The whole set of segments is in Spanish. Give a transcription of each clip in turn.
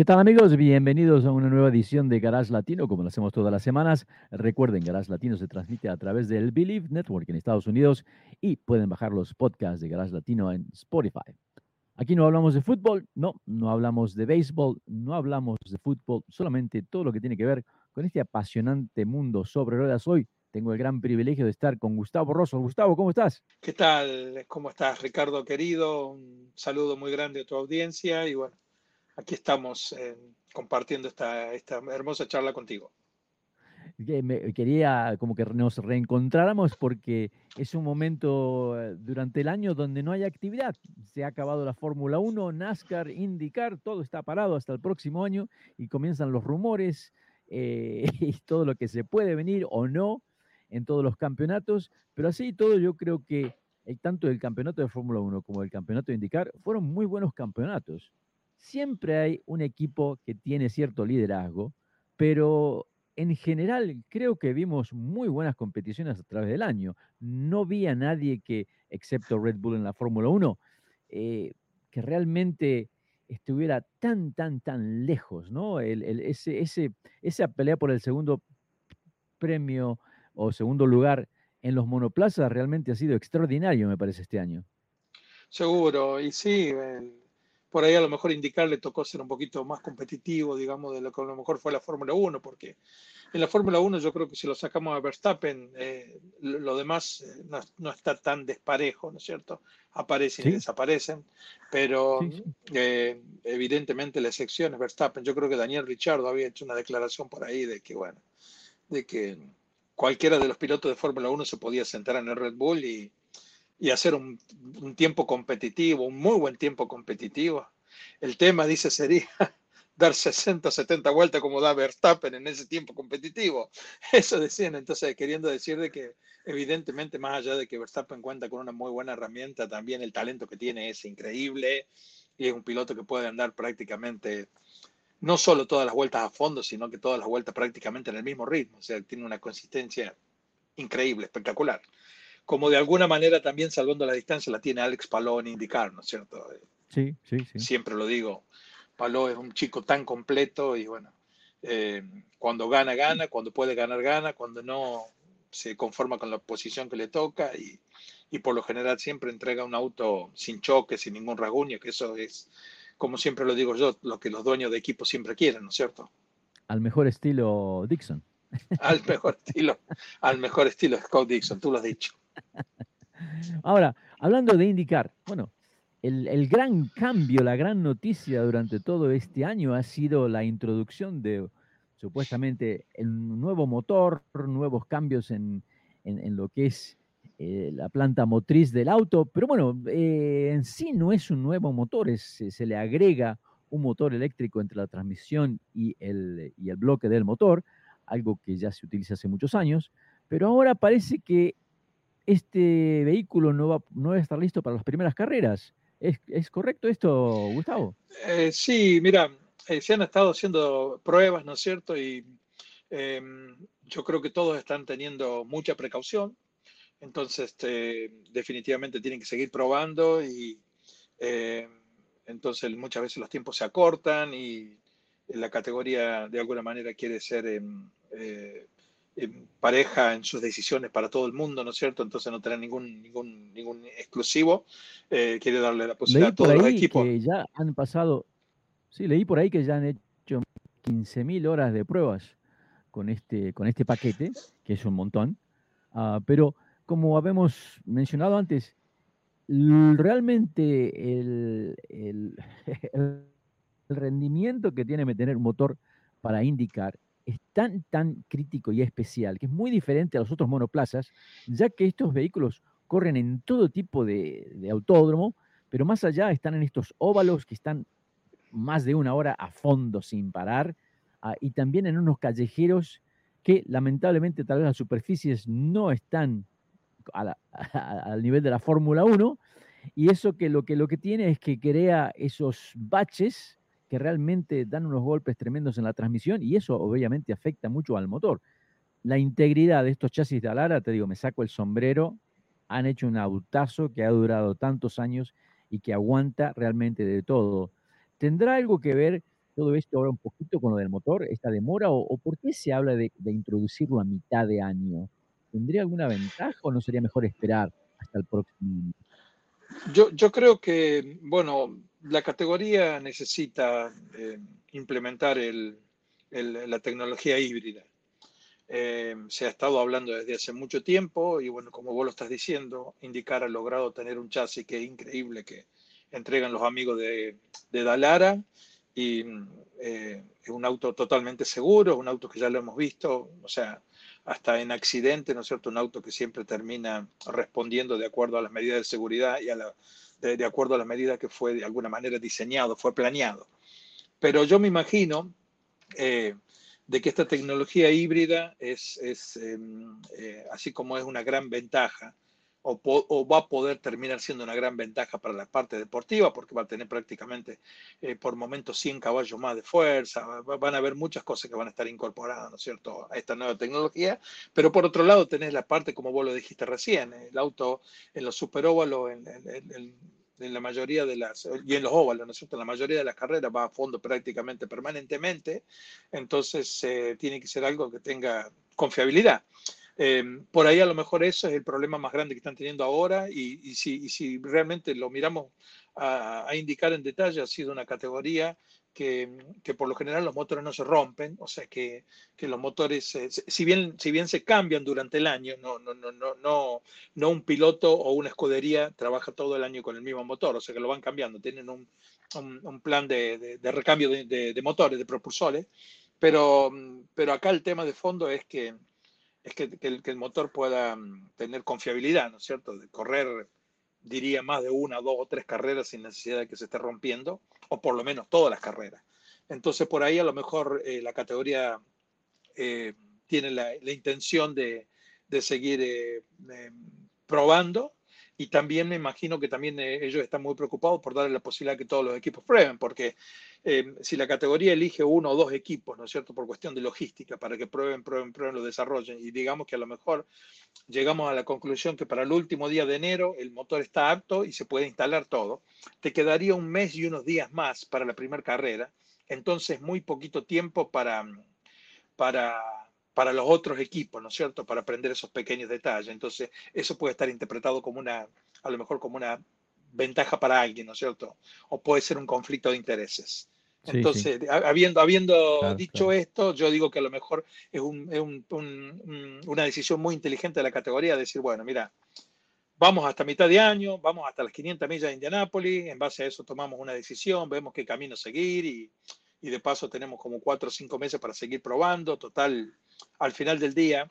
¿Qué tal amigos? Bienvenidos a una nueva edición de Garage Latino, como lo hacemos todas las semanas. Recuerden, Garage Latino se transmite a través del Believe Network en Estados Unidos y pueden bajar los podcasts de Garage Latino en Spotify. Aquí no hablamos de fútbol, no, no hablamos de béisbol, no hablamos de fútbol, solamente todo lo que tiene que ver con este apasionante mundo sobre ruedas. Hoy tengo el gran privilegio de estar con Gustavo Rosso. Gustavo, ¿cómo estás? ¿Qué tal? ¿Cómo estás, Ricardo querido? Un saludo muy grande a tu audiencia y bueno, aquí estamos eh, compartiendo esta, esta hermosa charla contigo. quería como que nos reencontráramos porque es un momento eh, durante el año donde no hay actividad. Se ha acabado la Fórmula 1, NASCAR, IndyCar, todo está parado hasta el próximo año y comienzan los rumores eh, y todo lo que se puede venir o no en todos los campeonatos. Pero así todo yo creo que tanto el campeonato de Fórmula 1 como el campeonato de IndyCar fueron muy buenos campeonatos siempre hay un equipo que tiene cierto liderazgo, pero en general creo que vimos muy buenas competiciones a través del año. No vi a nadie que, excepto Red Bull en la Fórmula 1, eh, que realmente estuviera tan, tan, tan lejos, ¿no? ese, ese, esa pelea por el segundo premio o segundo lugar en los monoplazas realmente ha sido extraordinario, me parece, este año. Seguro, y sí, por ahí a lo mejor indicar le tocó ser un poquito más competitivo, digamos, de lo que a lo mejor fue la Fórmula 1, porque en la Fórmula 1 yo creo que si lo sacamos a Verstappen, eh, lo demás eh, no, está tan desparejo, ¿no es cierto? Aparecen y desaparecen, pero eh, evidentemente la excepción es Verstappen. Yo creo que Daniel Richardo había hecho una declaración por ahí de que, bueno, de que cualquiera de los pilotos de Fórmula 1 se podía sentar en el Red Bull y, y hacer un, tiempo competitivo, un muy buen tiempo competitivo. El tema, dice, sería dar 60, 70 vueltas como da Verstappen en ese tiempo competitivo. Eso decían, entonces queriendo decir de que evidentemente más allá de que Verstappen cuenta con una muy buena herramienta, también el talento que tiene es increíble y es un piloto que puede andar prácticamente no solo todas las vueltas a fondo, sino que todas las vueltas prácticamente en el mismo ritmo, o sea, tiene una consistencia increíble, espectacular como de alguna manera también salvando la distancia la tiene Alex Paló en indicar, ¿no es cierto? Sí, sí, sí. Siempre lo digo, Paló es un chico tan completo y bueno, eh, cuando gana, gana, cuando puede ganar, gana, cuando no, se conforma con la posición que le toca y, y por lo general siempre entrega un auto sin choque, sin ningún rasguño, que eso es, como siempre lo digo yo, lo que los dueños de equipo siempre quieren, ¿no es cierto? Al mejor estilo Dixon. Al mejor estilo, al mejor estilo Scott Dixon, tú lo has dicho. Ahora, hablando de indicar, bueno, el, gran cambio, la gran noticia durante todo este año ha sido la introducción de supuestamente el nuevo motor, nuevos cambios en, lo que es eh, la planta motriz del auto, pero bueno, eh, en sí no es un nuevo motor, se le agrega un motor eléctrico entre la transmisión y el, y el bloque del motor, algo que ya se utiliza hace muchos años, pero ahora parece que este vehículo no va, no a estar listo para las primeras carreras. ¿Es, correcto esto, Gustavo? Eh, sí, mira, eh, se han estado haciendo pruebas, ¿no es cierto? Y em, yo creo que todos están teniendo mucha precaución. Entonces, este, definitivamente tienen que seguir probando y eh, entonces muchas veces los tiempos se acortan y la categoría de alguna manera quiere ser pareja en sus decisiones para todo el mundo, ¿no es cierto? Entonces no tener ningún, ningún, ningún exclusivo. Eh, quiere darle la posibilidad a todos los equipos. Que ya han pasado, sí, leí por ahí que ya han hecho 15.000 horas de pruebas con este, con este paquete, que es un montón. Ah, pero como habíamos mencionado antes, realmente el, el, el rendimiento que tiene que tener un motor para indicar es tan, tan crítico y especial, que es muy diferente a los otros monoplazas, ya que estos vehículos corren en todo tipo de, autódromo, pero más allá están en estos óvalos que están más de una hora a fondo sin parar, ah, y también en unos callejeros que lamentablemente tal vez las superficies no están al nivel de la Fórmula 1, y eso que lo, que lo que tiene es que crea esos baches que realmente dan unos golpes tremendos en la transmisión y eso obviamente afecta mucho al motor. La integridad de estos chasis de Alara, te digo, me saco el sombrero, han hecho un autazo que ha durado tantos años y que aguanta realmente de todo. ¿Tendrá algo que ver todo esto ahora un poquito con lo del motor, esta demora, o, por qué se habla de, introducirlo a mitad de año? ¿Tendría alguna ventaja o no sería mejor esperar hasta el próximo año? Yo, yo creo que, bueno, la categoría necesita eh, implementar la tecnología híbrida. Eh, se ha estado hablando desde hace mucho tiempo y bueno, como vos lo estás diciendo, Indicar ha logrado tener un chasis que es increíble que entregan los amigos de, de Dalara y eh, es un auto totalmente seguro, un auto que ya lo hemos visto, o sea, hasta en accidente, ¿no es cierto? Un auto que siempre termina respondiendo de acuerdo a las medidas de seguridad y a la, de, acuerdo a las medidas que fue de alguna manera diseñado, fue planeado. Pero yo me imagino eh, de que esta tecnología híbrida es, es em, eh, así como es una gran ventaja, o, va a poder terminar siendo una gran ventaja para la parte deportiva, porque va a tener prácticamente eh, por momentos 100 caballos más de fuerza, van a haber muchas cosas que van a estar incorporadas, ¿no cierto?, a esta nueva tecnología, pero por otro lado tenés la parte, como vos lo dijiste recién, el auto en los superóvalos, en, en, en la mayoría de las, y en los óvalos, ¿no cierto? La mayoría de las carreras va a fondo prácticamente permanentemente, entonces eh, tiene que ser algo que tenga confiabilidad. Eh, por ahí a lo mejor eso es el problema más grande que están teniendo ahora y, y, si, y si, realmente lo miramos a, a, indicar en detalle, ha sido una categoría que, que, por lo general los motores no se rompen, o sea que, que los motores, si, bien, si bien se cambian durante el año, no, no, no, no, no, no un piloto o una escudería trabaja todo el año con el mismo motor, o sea que lo van cambiando, tienen un, un, un plan de, de, de recambio de, de, motores, de propulsores, pero, pero acá el tema de fondo es que, es que, que, el, motor pueda tener confiabilidad, ¿no es cierto? De correr diría, más de una, dos o tres carreras sin necesidad de que se esté rompiendo, o por lo menos todas las carreras. Entonces, por ahí a lo mejor eh, la categoría eh, tiene la, la, intención de, de seguir eh, probando y también me imagino que también ellos están muy preocupados por darle la posibilidad que todos los equipos prueben, porque eh, si la categoría elige uno o dos equipos, ¿no es cierto?, por cuestión de logística, para que prueben, prueben, prueben, lo desarrollen, y digamos que a lo mejor llegamos a la conclusión que para el último día de enero el motor está apto y se puede instalar todo, te quedaría un mes y unos días más para la primera carrera, entonces muy poquito tiempo para, para, para los otros equipos, ¿no es cierto?, para aprender esos pequeños detalles. Entonces, eso puede estar interpretado como una, a lo mejor como una ventaja para alguien, ¿no es cierto? O puede ser un conflicto de intereses. Entonces, sí, sí. habiendo, habiendo claro, dicho claro. esto, yo digo que a lo mejor es, un, es un, un, una decisión muy inteligente de la categoría, decir, bueno, mira, vamos hasta mitad de año, vamos hasta las 500 millas de Indianápolis, en base a eso tomamos una decisión, vemos qué camino seguir y, y de paso tenemos como cuatro o cinco meses para seguir probando. Total, al final del día,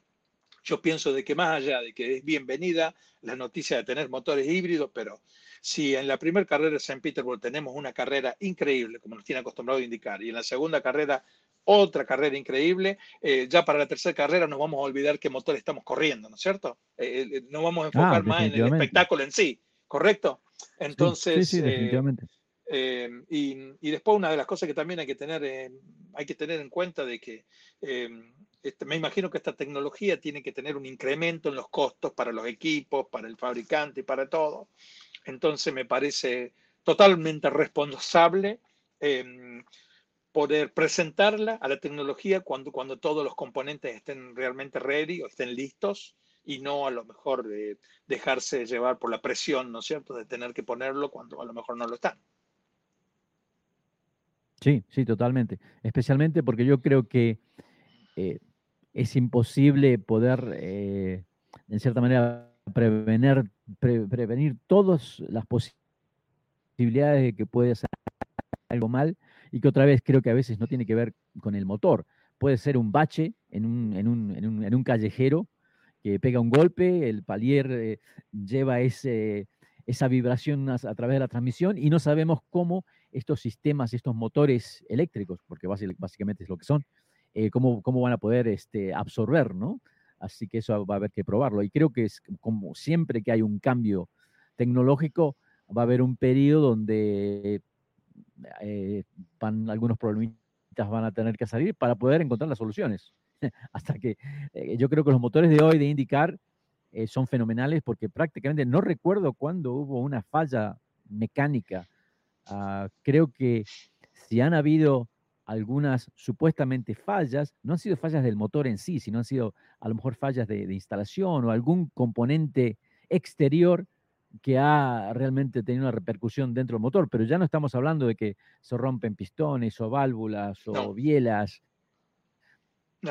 yo pienso de que más allá de que es bienvenida la noticia de tener motores híbridos, pero si en la primera carrera de St. Petersburg tenemos una carrera increíble, como nos tiene acostumbrado a indicar, y en la segunda carrera otra carrera increíble, eh, ya para la tercera carrera nos vamos a olvidar qué motor estamos corriendo, ¿no es cierto? Eh, eh nos vamos a enfocar ah, más en el espectáculo en sí, ¿correcto? Entonces, sí, sí, sí, definitivamente. Eh, y, después una de las cosas que también hay que tener, hay que tener en cuenta de que este, me imagino que esta tecnología tiene que tener un incremento en los costos para los equipos, para el fabricante y para todo. Entonces me parece totalmente responsable eh, poder presentarla a la tecnología cuando, cuando todos los componentes estén realmente ready o estén listos y no a lo mejor de dejarse llevar por la presión, ¿no es cierto?, de tener que ponerlo cuando a lo mejor no lo están. Sí, sí, totalmente. Especialmente porque yo creo que eh, es imposible poder, eh, en cierta manera, prevenir, pre, prevenir todas las posibilidades de que puede salir algo mal y que otra vez creo que a veces no tiene que ver con el motor. Puede ser un bache en un, en un, en un, en un callejero que pega un golpe, el palier eh, lleva ese, esa vibración a, través de la transmisión y no sabemos cómo estos sistemas, estos motores eléctricos, porque básicamente es lo que son, eh, cómo, cómo, van a poder este, absorber ¿no? Así que eso va a haber que probarlo. Y creo que es como siempre que hay un cambio tecnológico, va a haber un periodo donde eh, van, algunos problemitas van a tener que salir para poder encontrar las soluciones. Hasta que eh, yo creo que los motores de hoy de indicar eh, son fenomenales porque prácticamente no recuerdo cuándo hubo una falla mecánica. Ah, creo que si han habido algunas supuestamente fallas, no han sido fallas del motor en sí, sino han sido a lo mejor fallas de, instalación o algún componente exterior que ha realmente tenido una repercusión dentro del motor, pero ya no estamos hablando de que se rompen pistones o válvulas o bielas.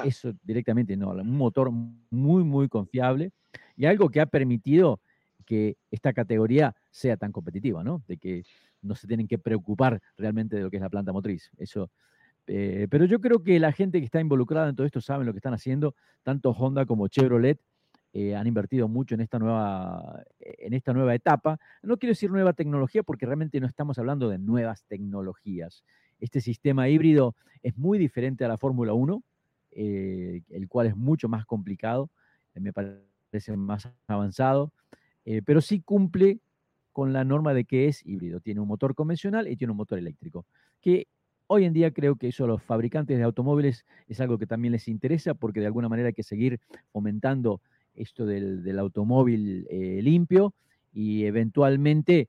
Eso directamente no, un motor muy, muy confiable y algo que ha permitido que esta categoría sea tan competitiva, ¿no? De que no se tienen que preocupar realmente de lo que es la planta motriz. Eso eh, pero yo creo que la gente que está involucrada en todo esto sabe lo que están haciendo, tanto Honda como Chevrolet. Eh, han invertido mucho en esta, nueva, en esta nueva etapa. No quiero decir nueva tecnología porque realmente no estamos hablando de nuevas tecnologías. Este sistema híbrido es muy diferente a la Fórmula 1, eh, el cual es mucho más complicado, me parece más avanzado, pero sí cumple con la norma de que es híbrido. Tiene un motor convencional y tiene un motor eléctrico, que Hoy en día creo que eso a los fabricantes de automóviles es algo que también les interesa porque de alguna manera hay que seguir fomentando esto del, automóvil eh, limpio y eventualmente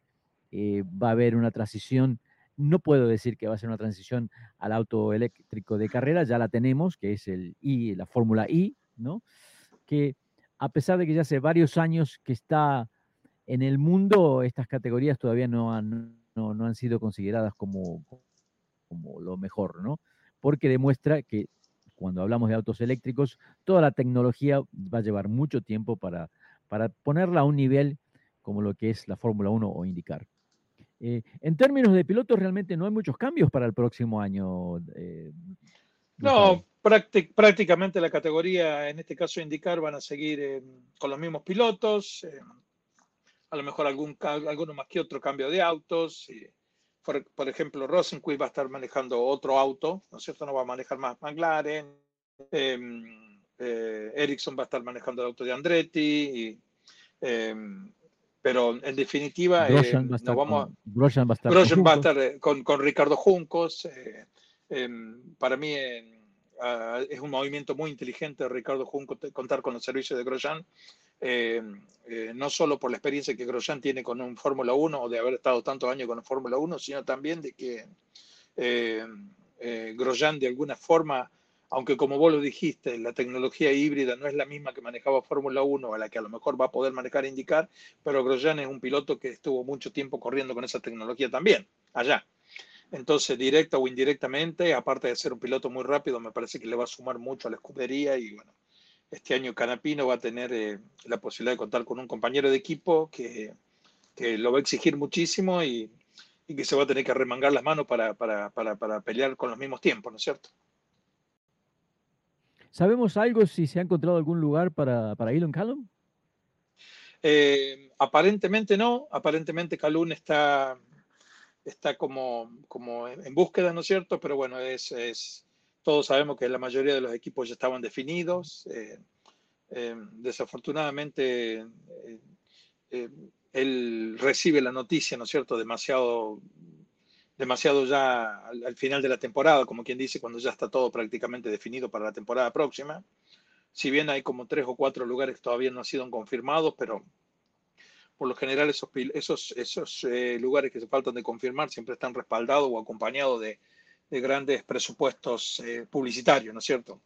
eh, va a haber una transición, no puedo decir que va a ser una transición al auto eléctrico de carrera, ya la tenemos, que es el I, la Fórmula I, ¿no? Que a pesar de que ya hace varios años que está en el mundo, estas categorías todavía no han, no han sido consideradas como, como lo mejor, ¿no? Porque demuestra que cuando hablamos de autos eléctricos, toda la tecnología va a llevar mucho tiempo para, para ponerla a un nivel como lo que es la Fórmula 1 o indicar. Eh, en términos de pilotos, realmente no hay muchos cambios para el próximo año. Eh, no, prácticamente la categoría, en este caso indicar, van a seguir eh, con los mismos pilotos. A lo mejor algún, alguno más que otro cambio de autos por, ejemplo, Rosenquist va a estar manejando otro auto, ¿no es cierto? No va a manejar más McLaren. Em, eh, Ericsson va a estar manejando el auto de Andretti. Em, pero en definitiva, Grosjean va, a estar vamos, con, con, Ricardo Juncos. Eh, em, para mí ah, es un movimiento muy inteligente de Ricardo Juncos contar con los servicios de Grosjean eh, eh, no solo por la experiencia que Grosjean tiene con un Fórmula 1 o de haber estado tantos años con un Fórmula 1, sino también de que eh, Grosjean de alguna forma, aunque como vos lo dijiste, la tecnología híbrida no es la misma que manejaba Fórmula 1, a la que a lo mejor va a poder manejar e indicar, pero Grosjean es un piloto que estuvo mucho tiempo corriendo con esa tecnología también, allá. Entonces, directa o indirectamente, aparte de ser un piloto muy rápido, me parece que le va a sumar mucho a la escudería y bueno, este año Canapino va a tener eh, la posibilidad de contar con un compañero de equipo que, lo va a exigir muchísimo y, que se va a tener que remangar las manos para, pelear con los mismos tiempos, ¿no es cierto? ¿Sabemos algo si se ha encontrado algún lugar para, para Elon Callum? Eh, aparentemente no, aparentemente Calum está, está como, como en búsqueda, ¿no es cierto? Pero bueno, es, es todos sabemos que la mayoría de los equipos ya estaban definidos. Eh, eh, desafortunadamente, eh, él recibe la noticia, ¿no es cierto?, demasiado, demasiado ya al, final de la temporada, como quien dice, cuando ya está todo prácticamente definido para la temporada próxima. Si bien hay como tres o cuatro lugares que todavía no han sido confirmados, pero por lo general esos, esos, esos lugares que se faltan de confirmar siempre están respaldados o acompañados de, de grandes presupuestos eh, publicitarios, ¿no es cierto?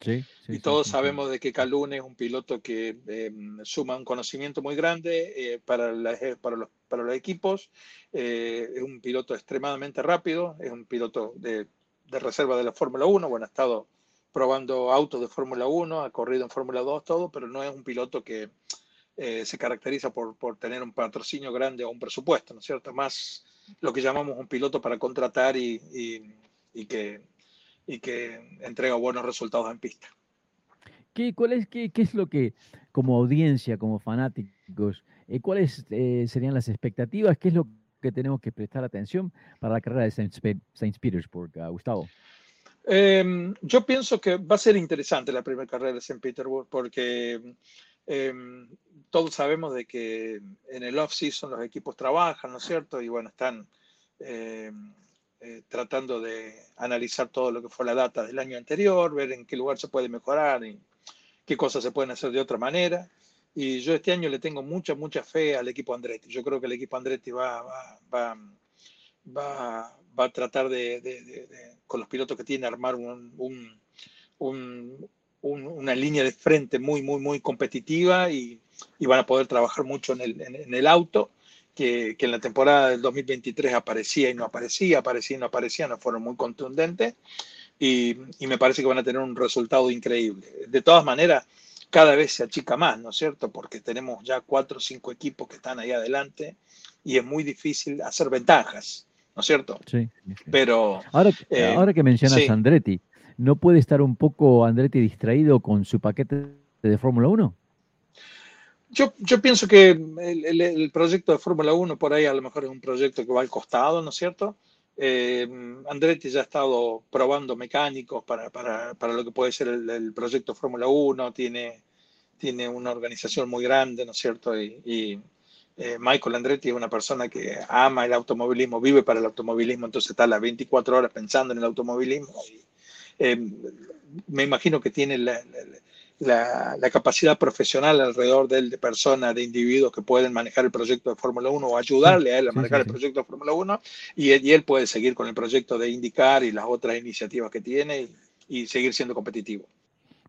Sí, y todos sabemos de que Calune es un piloto que em, suma un conocimiento muy grande eh, para, para, los, para, los, equipos, eh, es un piloto extremadamente rápido, es un piloto de, de reserva de la Fórmula 1, bueno, ha estado probando autos de Fórmula 1, ha corrido en Fórmula 2, todo, pero no es un piloto que se caracteriza por, por, tener un patrocinio grande o un presupuesto, ¿no es cierto? Más lo que llamamos un piloto para contratar y, y, que, y que entrega buenos resultados en pista. ¿Qué, cuál es, qué, qué es lo que, como audiencia, como fanáticos, eh, cuáles eh, serían las expectativas? ¿Qué es lo que tenemos que prestar atención para la carrera de Saint, Petersburg, Gustavo? Em, yo pienso que va a ser interesante la primera carrera de St. Petersburg porque em, todos sabemos de que en el off-season los equipos trabajan, ¿no es cierto? Y bueno, están em, eh, tratando de analizar todo lo que fue la data del año anterior, ver en qué lugar se puede mejorar y qué cosas se pueden hacer de otra manera. Y yo este año le tengo mucha, mucha fe al equipo Andretti. Yo creo que el equipo Andretti va, va, va, va, va a tratar de, con los pilotos que tiene, armar un, una línea de frente muy, muy, muy competitiva y, van a poder trabajar mucho en el, en, el auto, que, que, en la temporada del 2023 aparecía y no aparecía, aparecía y no aparecía, no fueron muy contundentes. Y, y me parece que van a tener un resultado increíble. De todas maneras, cada vez se achica más, ¿no es cierto? Porque tenemos ya cuatro o cinco equipos que están ahí adelante y es muy difícil hacer ventajas. ¿no es cierto? Sí. Pero. Ahora, eh, ahora que mencionas Andretti, ¿no puede estar un poco Andretti distraído con su paquete de Fórmula 1? Yo, yo, pienso que el, proyecto de Fórmula 1 por ahí a lo mejor es un proyecto que va al costado, ¿no es cierto? Eh, Andretti ya ha estado probando mecánicos para, para, para lo que puede ser el, proyecto Fórmula 1, tiene, tiene una organización muy grande, ¿no es cierto? y eh, Michael Andretti es una persona que ama el automovilismo, vive para el automovilismo, entonces está las 24 horas pensando en el automovilismo. Eh, me imagino que tiene la, capacidad profesional alrededor de él de personas, de individuos que pueden manejar el proyecto de Fórmula 1 o ayudarle a él a manejar el proyecto de Fórmula 1 y, él puede seguir con el proyecto de indicar y las otras iniciativas que tiene y seguir siendo competitivo.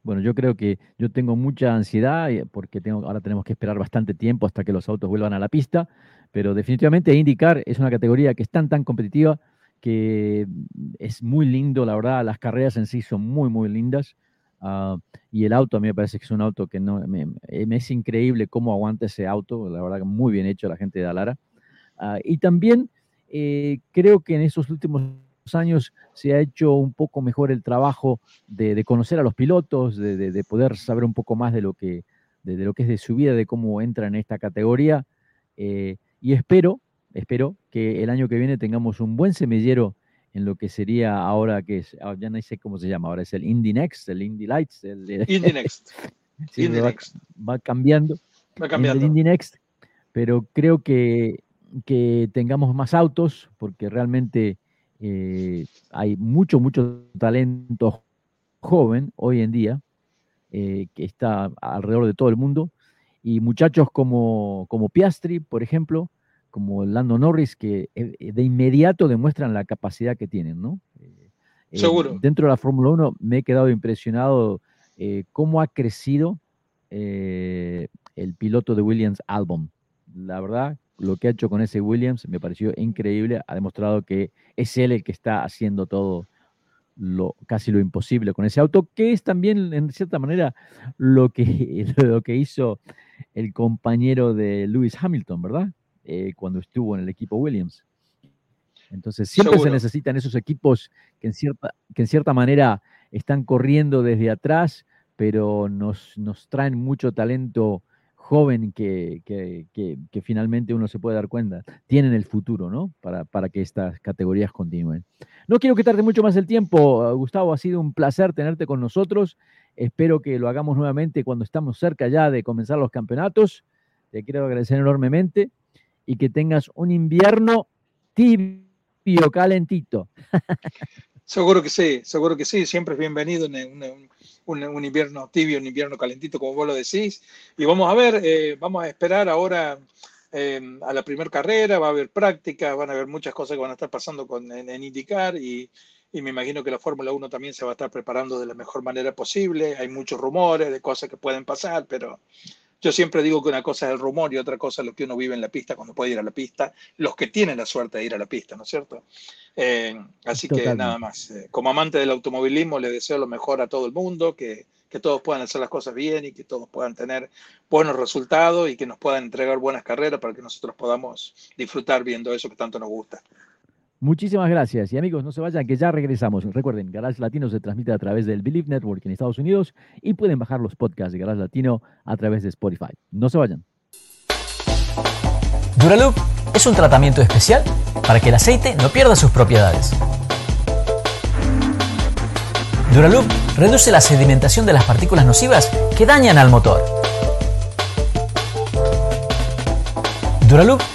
Bueno, yo creo que yo tengo mucha ansiedad eh, porque tengo, ahora tenemos que esperar bastante tiempo hasta que los autos vuelvan a la pista, pero definitivamente IndyCar es una categoría que es tan, tan competitiva que es muy lindo, la verdad, las carreras en sí son muy, muy lindas. Ah, y el auto a mí me parece que es un auto que no, me, es increíble cómo aguanta ese auto, la verdad muy bien hecho la gente de Alara. Ah, y también eh, creo que en esos últimos años se ha hecho un poco mejor el trabajo de, conocer a los pilotos, de, poder saber un poco más de lo que, de, lo que es de su vida, de cómo entra en esta categoría. Eh, y espero, espero que el año que viene tengamos un buen semillero en lo que sería ahora que es, ah, ya no sé cómo se llama, ahora es el Indy Next, el Indy Lights. El, Indy Next. va, cambiando. Va cambiando. El Indy Next, pero creo que, que tengamos más autos, porque realmente eh, hay mucho, mucho talento joven hoy en día eh, que está alrededor de todo el mundo. Y muchachos como, como Piastri, por ejemplo, como Lando Norris, que eh, de inmediato demuestran la capacidad que tienen, ¿no? Seguro. dentro de la Fórmula 1 me he quedado impresionado cómo ha crecido el piloto de Williams Albon. La verdad, lo que ha hecho con ese Williams me pareció increíble. Ha demostrado que es él el que está haciendo todo lo casi lo imposible con ese auto, que es también en cierta manera lo que, lo que hizo el compañero de Lewis Hamilton, ¿verdad? Eh, cuando estuvo en el equipo Williams. Entonces siempre se necesitan esos equipos que en cierta, que en cierta manera están corriendo desde atrás, pero nos, nos traen mucho talento joven que, que, finalmente uno se puede dar cuenta, tienen el futuro, ¿no? Para, para, que estas categorías continúen. No quiero quitarte mucho más el tiempo, Gustavo, ha sido un placer tenerte con nosotros. Espero que lo hagamos nuevamente cuando estamos cerca ya de comenzar los campeonatos. Te quiero agradecer enormemente y que tengas un invierno tibio, calentito. Seguro que sí, seguro que sí, siempre es bienvenido en, un, invierno tibio, un invierno calentito, como vos lo decís. Y vamos a ver, eh, vamos a esperar ahora em, a la primera carrera, va a haber práctica, van a haber muchas cosas que van a estar pasando con, en, indicar y, y, me imagino que la Fórmula 1 también se va a estar preparando de la mejor manera posible. Hay muchos rumores de cosas que pueden pasar, pero yo siempre digo que una cosa es el rumor y otra cosa es lo que uno vive en la pista cuando puede ir a la pista, los que tienen la suerte de ir a la pista, ¿no es cierto? Eh, así que nada más, eh, como amante del automovilismo le deseo lo mejor a todo el mundo, que, que todos puedan hacer las cosas bien y que todos puedan tener buenos resultados y que nos puedan entregar buenas carreras para que nosotros podamos disfrutar viendo eso que tanto nos gusta. Muchísimas gracias. Y amigos, no se vayan, que ya regresamos. Recuerden, Garage Latino se transmite a través del Believe Network en Estados Unidos y pueden bajar los podcasts de Garage Latino a través de Spotify. No se vayan. Duraloop es un tratamiento especial para que el aceite no pierda sus propiedades. Duraloop reduce la sedimentación de las partículas nocivas que dañan al motor. Duraloop